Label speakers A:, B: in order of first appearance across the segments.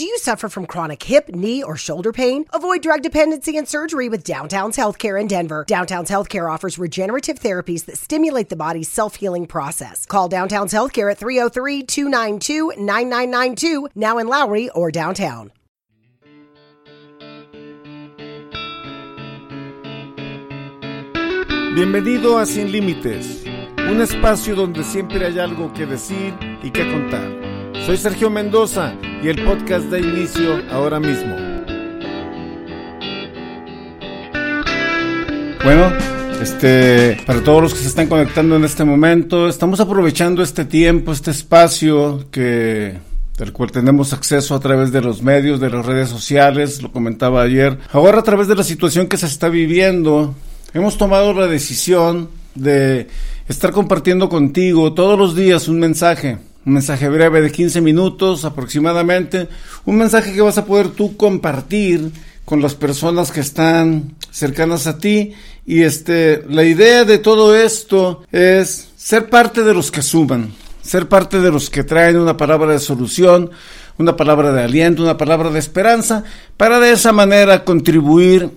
A: Do you suffer from chronic hip, knee, or shoulder pain? Avoid drug dependency and surgery with Downtown's Healthcare in Denver. Downtown's Healthcare offers regenerative therapies that stimulate the body's self healing process. Call Downtown's Healthcare at 303 292 9992, now in Lowry or downtown.
B: Bienvenido a Sin Límites, un espacio donde siempre hay algo que decir y que contar. Soy Sergio Mendoza y el podcast da inicio ahora mismo. Bueno, este, para todos los que se están conectando en este momento, estamos aprovechando este tiempo, este espacio que del cual tenemos acceso a través de los medios, de las redes sociales, lo comentaba ayer. Ahora a través de la situación que se está viviendo, hemos tomado la decisión de estar compartiendo contigo todos los días un mensaje, un mensaje breve de 15 minutos aproximadamente, un mensaje que vas a poder tú compartir con las personas que están cercanas a ti. Y este la idea de todo esto es ser parte de los que suman, ser parte de los que traen una palabra de solución, una palabra de aliento, una palabra de esperanza, para de esa manera contribuir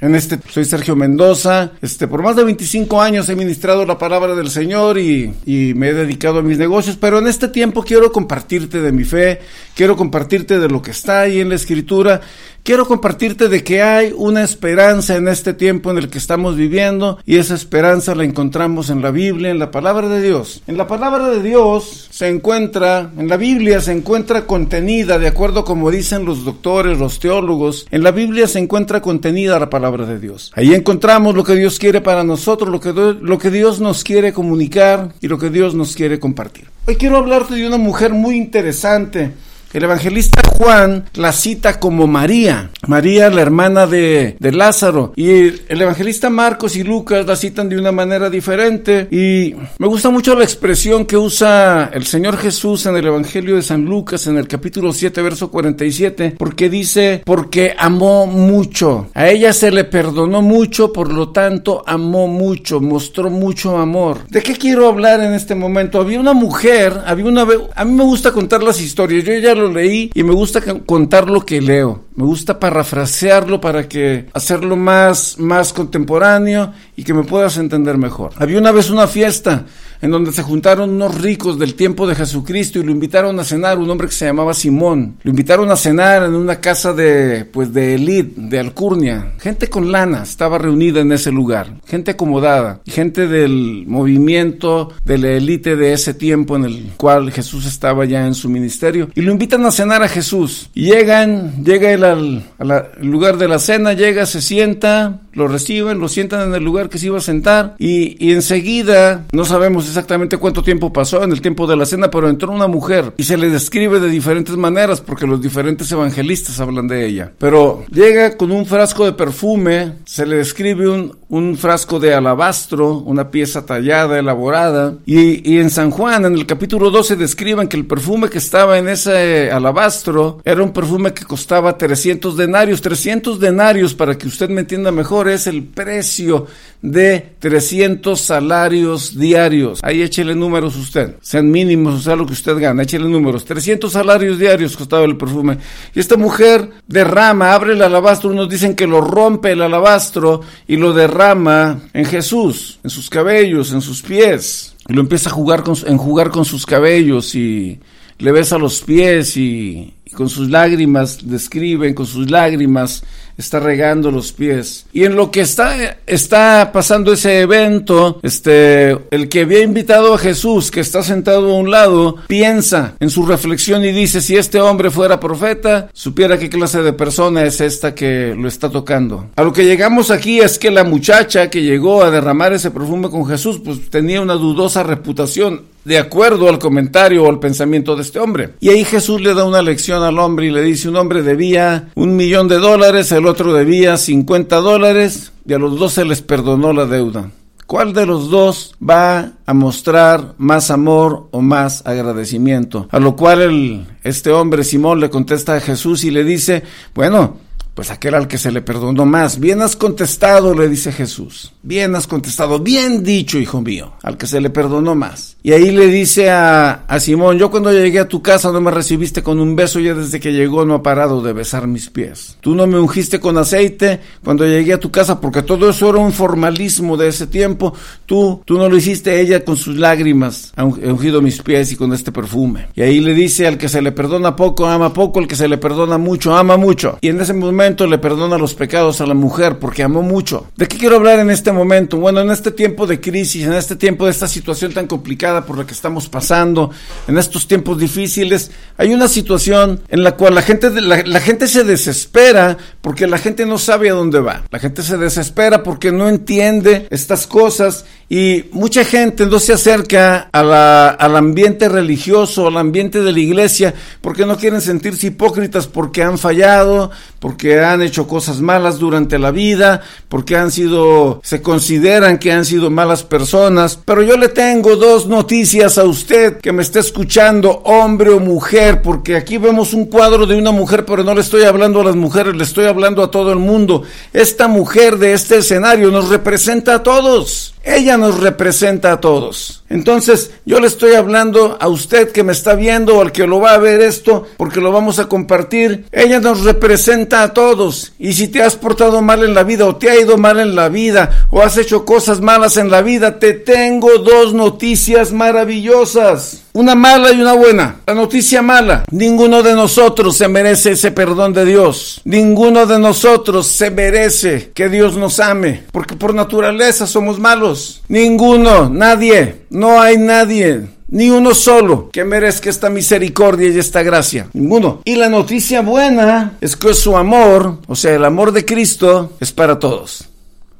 B: en este. Soy Sergio Mendoza, este, por más de 25 años he ministrado la palabra del Señor y, y me he dedicado a mis negocios, pero en este tiempo quiero compartirte de mi fe, quiero compartirte de lo que está ahí en la Escritura, quiero compartirte de que hay una esperanza en este tiempo en el que estamos viviendo y esa esperanza la encontramos en la Biblia, en la palabra de Dios. En la palabra de Dios se encuentra, en la Biblia se encuentra contenida, de acuerdo como dicen los doctores, los teólogos, en la Biblia se encuentra contenida la palabra de Dios. Ahí encontramos lo que Dios quiere para nosotros, lo que, lo que Dios nos quiere comunicar y lo que Dios nos quiere compartir. Hoy quiero hablarte de una mujer muy interesante el evangelista Juan la cita como María, María la hermana de, de, Lázaro. Y el evangelista Marcos y Lucas la citan de una manera diferente. Y me gusta mucho la expresión que usa el Señor Jesús en el Evangelio de San Lucas en el capítulo 7, verso 47, porque dice, porque amó mucho. A ella se le perdonó mucho, por lo tanto amó mucho, mostró mucho amor. ¿De qué quiero hablar en este momento? Había una mujer, había una... A mí me gusta contar las historias, yo ya lo leí y me gusta contar lo que leo. Me gusta parafrasearlo para que hacerlo más, más contemporáneo y que me puedas entender mejor. Había una vez una fiesta en donde se juntaron unos ricos del tiempo de Jesucristo y lo invitaron a cenar, un hombre que se llamaba Simón. Lo invitaron a cenar en una casa de, pues, de elite, de alcurnia. Gente con lana estaba reunida en ese lugar, gente acomodada, gente del movimiento de la élite de ese tiempo en el cual Jesús estaba ya en su ministerio. Y lo invitan a cenar a Jesús. Llegan, llega él al, al lugar de la cena, llega, se sienta, lo reciben, lo sientan en el lugar que se iba a sentar y, y enseguida, no sabemos exactamente cuánto tiempo pasó en el tiempo de la cena, pero entró una mujer y se le describe de diferentes maneras porque los diferentes evangelistas hablan de ella. Pero llega con un frasco de perfume, se le describe un, un frasco de alabastro, una pieza tallada, elaborada, y, y en San Juan, en el capítulo 12, describen que el perfume que estaba en ese alabastro era un perfume que costaba 300 denarios, 300 denarios para que usted me entienda mejor es el precio de 300 salarios diarios. Ahí échele números usted, sean mínimos, o sea lo que usted gana, échele números. 300 salarios diarios costaba el perfume. Y esta mujer derrama, abre el alabastro, unos dicen que lo rompe el alabastro y lo derrama en Jesús, en sus cabellos, en sus pies. Y lo empieza a jugar con, enjugar con sus cabellos y le besa los pies y, y con sus lágrimas describen, con sus lágrimas está regando los pies. Y en lo que está, está pasando ese evento, este, el que había invitado a Jesús, que está sentado a un lado, piensa en su reflexión y dice, si este hombre fuera profeta, supiera qué clase de persona es esta que lo está tocando. A lo que llegamos aquí es que la muchacha que llegó a derramar ese perfume con Jesús, pues tenía una dudosa reputación de acuerdo al comentario o al pensamiento de este hombre. Y ahí Jesús le da una lección al hombre y le dice, un hombre debía un millón de dólares, el otro debía 50 dólares y a los dos se les perdonó la deuda. ¿Cuál de los dos va a mostrar más amor o más agradecimiento? A lo cual este hombre Simón le contesta a Jesús y le dice, bueno, Pues aquel al que se le perdonó más. Bien has contestado, le dice Jesús. Bien has contestado. Bien dicho, hijo mío. Al que se le perdonó más. Y ahí le dice a, a Simón, yo cuando llegué a tu casa no me recibiste con un beso, ya desde que llegó no ha parado de besar mis pies. Tú no me ungiste con aceite cuando llegué a tu casa, porque todo eso era un formalismo de ese tiempo. Tú, tú no lo hiciste, ella con sus lágrimas ha ungido mis pies y con este perfume. Y ahí le dice al que se le perdona poco, ama poco, el que se le perdona mucho, ama mucho. Y en ese momento le perdona los pecados a la mujer porque amó mucho. ¿De qué quiero hablar en este momento? Bueno, en este tiempo de crisis, en este tiempo de esta situación tan complicada por la que estamos pasando, en estos tiempos difíciles, hay una situación en la cual la gente, la, gente se desespera porque la gente no sabe a dónde va. La gente se desespera porque no entiende estas cosas y mucha gente no se acerca a la, al ambiente religioso, al ambiente de la iglesia, porque no quieren sentirse hipócritas, porque han fallado, porque han hecho cosas malas durante la vida, porque han sido, se consideran que han sido malas personas. Pero yo le tengo dos noticias a usted que me está escuchando, hombre o mujer, porque aquí vemos un cuadro de una mujer, pero no le estoy hablando a las mujeres, le estoy hablando a todo el mundo. Esta mujer de este escenario nos representa a todos. Ella nos representa a todos. Entonces, yo le estoy hablando a usted que me está viendo o al que lo va a ver esto, porque lo vamos a compartir. Ella nos representa a todos. Y si te has portado mal en la vida o te ha ido mal en la vida o has hecho cosas malas en la vida, te tengo dos noticias maravillosas. Una mala y una buena. La noticia mala. Ninguno de nosotros se merece ese perdón de Dios. Ninguno de nosotros se merece que Dios nos ame. Porque por naturaleza somos malos. Ninguno, nadie, no hay nadie ni uno solo que merezca esta misericordia y esta gracia. Ninguno. Y la noticia buena es que su amor, o sea, el amor de Cristo, es para todos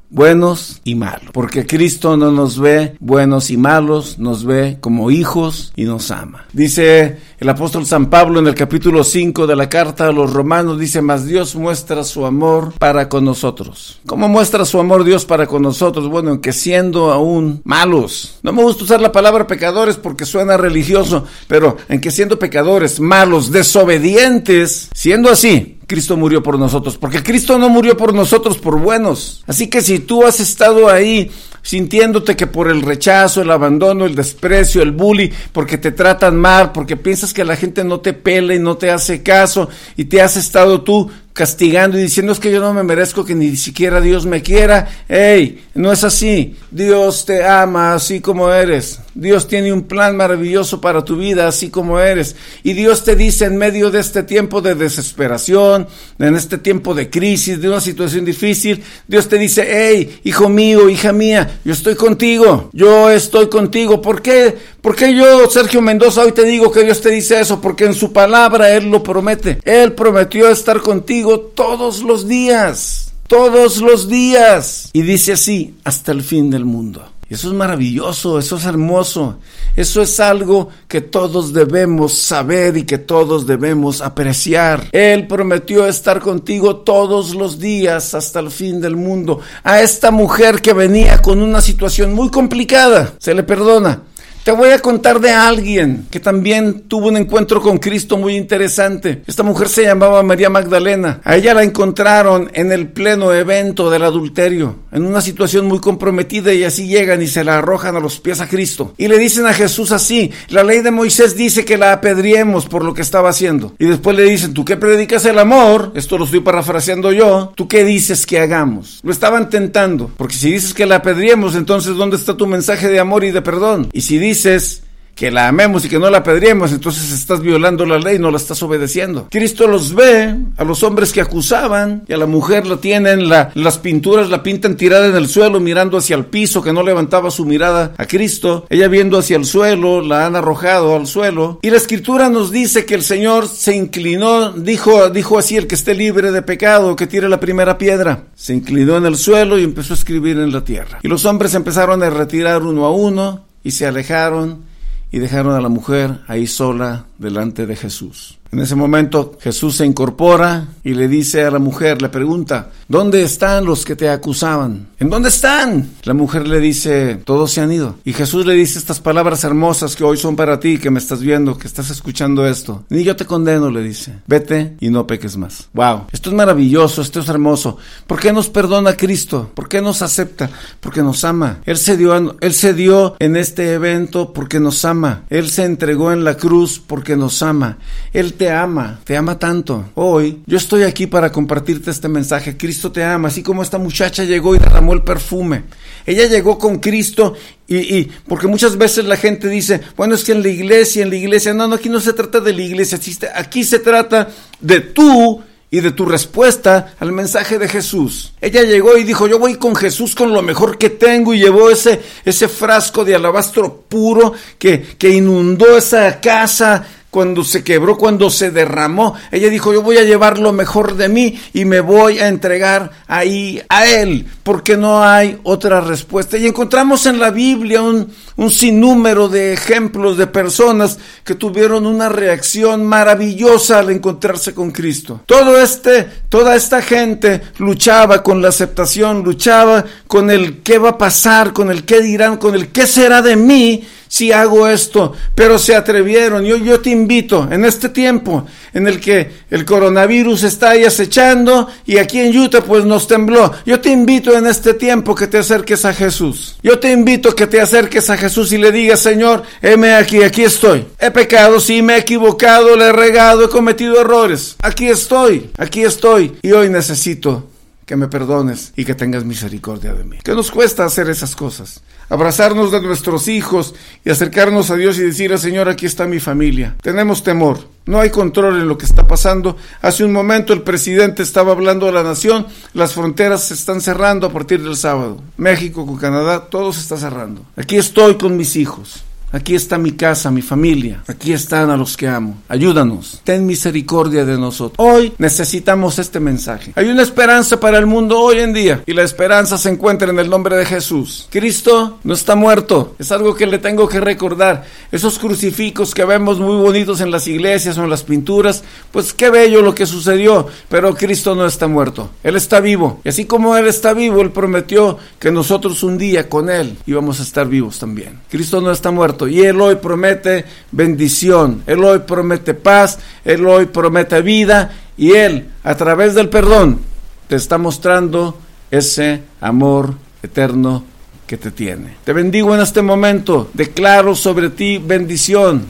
B: buenos y malos. Porque Cristo no nos ve buenos y malos, nos ve como hijos y nos ama. Dice el apóstol San Pablo en el capítulo 5 de la carta a los romanos, dice, mas Dios muestra su amor para con nosotros. ¿Cómo muestra su amor Dios para con nosotros? Bueno, en que siendo aún malos, no me gusta usar la palabra pecadores porque suena religioso, pero en que siendo pecadores, malos, desobedientes, siendo así, Cristo murió por nosotros, porque Cristo no murió por nosotros por buenos. Así que si tú has estado ahí sintiéndote que por el rechazo, el abandono, el desprecio, el bully, porque te tratan mal, porque piensas que la gente no te pela y no te hace caso y te has estado tú castigando y diciendo es que yo no me merezco que ni siquiera Dios me quiera. Ey, no es así. Dios te ama así como eres. Dios tiene un plan maravilloso para tu vida así como eres. Y Dios te dice en medio de este tiempo de desesperación, en este tiempo de crisis, de una situación difícil, Dios te dice, hey, hijo mío, hija mía, yo estoy contigo. Yo estoy contigo. ¿Por qué? ¿Por qué yo, Sergio Mendoza, hoy te digo que Dios te dice eso? Porque en su palabra Él lo promete. Él prometió estar contigo todos los días, todos los días. Y dice así, hasta el fin del mundo. Eso es maravilloso, eso es hermoso, eso es algo que todos debemos saber y que todos debemos apreciar. Él prometió estar contigo todos los días hasta el fin del mundo. A esta mujer que venía con una situación muy complicada, se le perdona. Te voy a contar de alguien que también tuvo un encuentro con Cristo muy interesante. Esta mujer se llamaba María Magdalena. A ella la encontraron en el pleno evento del adulterio, en una situación muy comprometida y así llegan y se la arrojan a los pies a Cristo. Y le dicen a Jesús así, la ley de Moisés dice que la apedriemos por lo que estaba haciendo. Y después le dicen, ¿tú qué predicas el amor? Esto lo estoy parafraseando yo. ¿Tú qué dices que hagamos? Lo estaban tentando, porque si dices que la apedriemos, entonces ¿dónde está tu mensaje de amor y de perdón? Y si dices dices que la amemos y que no la pedriemos, entonces estás violando la ley, no la estás obedeciendo. Cristo los ve, a los hombres que acusaban, y a la mujer la tienen, la, las pinturas la pintan tirada en el suelo, mirando hacia el piso, que no levantaba su mirada a Cristo. Ella viendo hacia el suelo, la han arrojado al suelo. Y la escritura nos dice que el Señor se inclinó, dijo, dijo así, el que esté libre de pecado, que tire la primera piedra. Se inclinó en el suelo y empezó a escribir en la tierra. Y los hombres empezaron a retirar uno a uno, y se alejaron y dejaron a la mujer ahí sola delante de Jesús. En ese momento Jesús se incorpora y le dice a la mujer, le pregunta, ¿dónde están los que te acusaban? ¿En dónde están? La mujer le dice, todos se han ido. Y Jesús le dice estas palabras hermosas que hoy son para ti, que me estás viendo, que estás escuchando esto. Ni yo te condeno, le dice, vete y no peques más. Wow, esto es maravilloso, esto es hermoso. ¿Por qué nos perdona Cristo? ¿Por qué nos acepta? Porque nos ama. Él se dio, él se dio en este evento porque nos ama. Él se entregó en la cruz porque nos ama. Él te ama, te ama tanto. Hoy yo estoy aquí para compartirte este mensaje. Cristo te ama, así como esta muchacha llegó y derramó el perfume. Ella llegó con Cristo y, y, porque muchas veces la gente dice, bueno, es que en la iglesia, en la iglesia, no, no, aquí no se trata de la iglesia, aquí se trata de tú y de tu respuesta al mensaje de Jesús. Ella llegó y dijo, yo voy con Jesús con lo mejor que tengo y llevó ese, ese frasco de alabastro puro que, que inundó esa casa cuando se quebró, cuando se derramó. Ella dijo, yo voy a llevar lo mejor de mí y me voy a entregar ahí a Él, porque no hay otra respuesta. Y encontramos en la Biblia un, un sinnúmero de ejemplos de personas que tuvieron una reacción maravillosa al encontrarse con Cristo. Todo este, toda esta gente luchaba con la aceptación, luchaba con el qué va a pasar, con el qué dirán, con el qué será de mí si hago esto, pero se atrevieron. Yo, te invito en este tiempo en el que el coronavirus está ahí acechando y aquí en Utah pues nos tembló. Yo te invito en este tiempo que te acerques a Jesús. Yo te invito que te acerques a Jesús y le digas, Señor, heme aquí, aquí estoy. He pecado, sí, me he equivocado, le he regado, he cometido errores. Aquí estoy, aquí estoy y hoy necesito que me perdones y que tengas misericordia de mí. ¿Qué nos cuesta hacer esas cosas? Abrazarnos de nuestros hijos y acercarnos a Dios y decir, Señor, aquí está mi familia. Tenemos temor, no hay control en lo que está pasando. Hace un momento el presidente estaba hablando a la nación, las fronteras se están cerrando a partir del sábado. México con Canadá, todo se está cerrando. Aquí estoy con mis hijos. Aquí está mi casa, mi familia. Aquí están a los que amo. Ayúdanos. Ten misericordia de nosotros. Hoy necesitamos este mensaje. Hay una esperanza para el mundo hoy en día y la esperanza se encuentra en el nombre de Jesús. Cristo no está muerto. Es algo que le tengo que recordar. Esos crucifijos que vemos muy bonitos en las iglesias o en las pinturas, pues qué bello lo que sucedió. Pero Cristo no está muerto. Él está vivo. Y así como Él está vivo, Él prometió que nosotros un día con Él íbamos a estar vivos también. Cristo no está muerto y Él hoy promete bendición, Él hoy promete paz, Él hoy promete vida y Él a través del perdón te está mostrando ese amor eterno que te tiene. Te bendigo en este momento, declaro sobre ti bendición.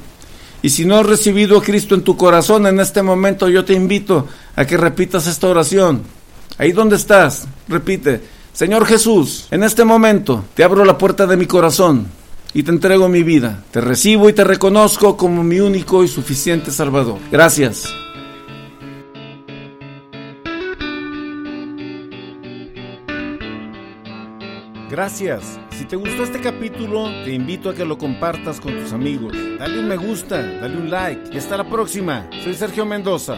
B: Y si no has recibido a Cristo en tu corazón en este momento, yo te invito a que repitas esta oración. Ahí donde estás, repite, Señor Jesús, en este momento te abro la puerta de mi corazón y te entrego mi vida. Te recibo y te reconozco como mi único y suficiente Salvador. Gracias. Gracias. Si te gustó este capítulo, te invito a que lo compartas con tus amigos. Dale un me gusta, dale un like y hasta la próxima. Soy Sergio Mendoza.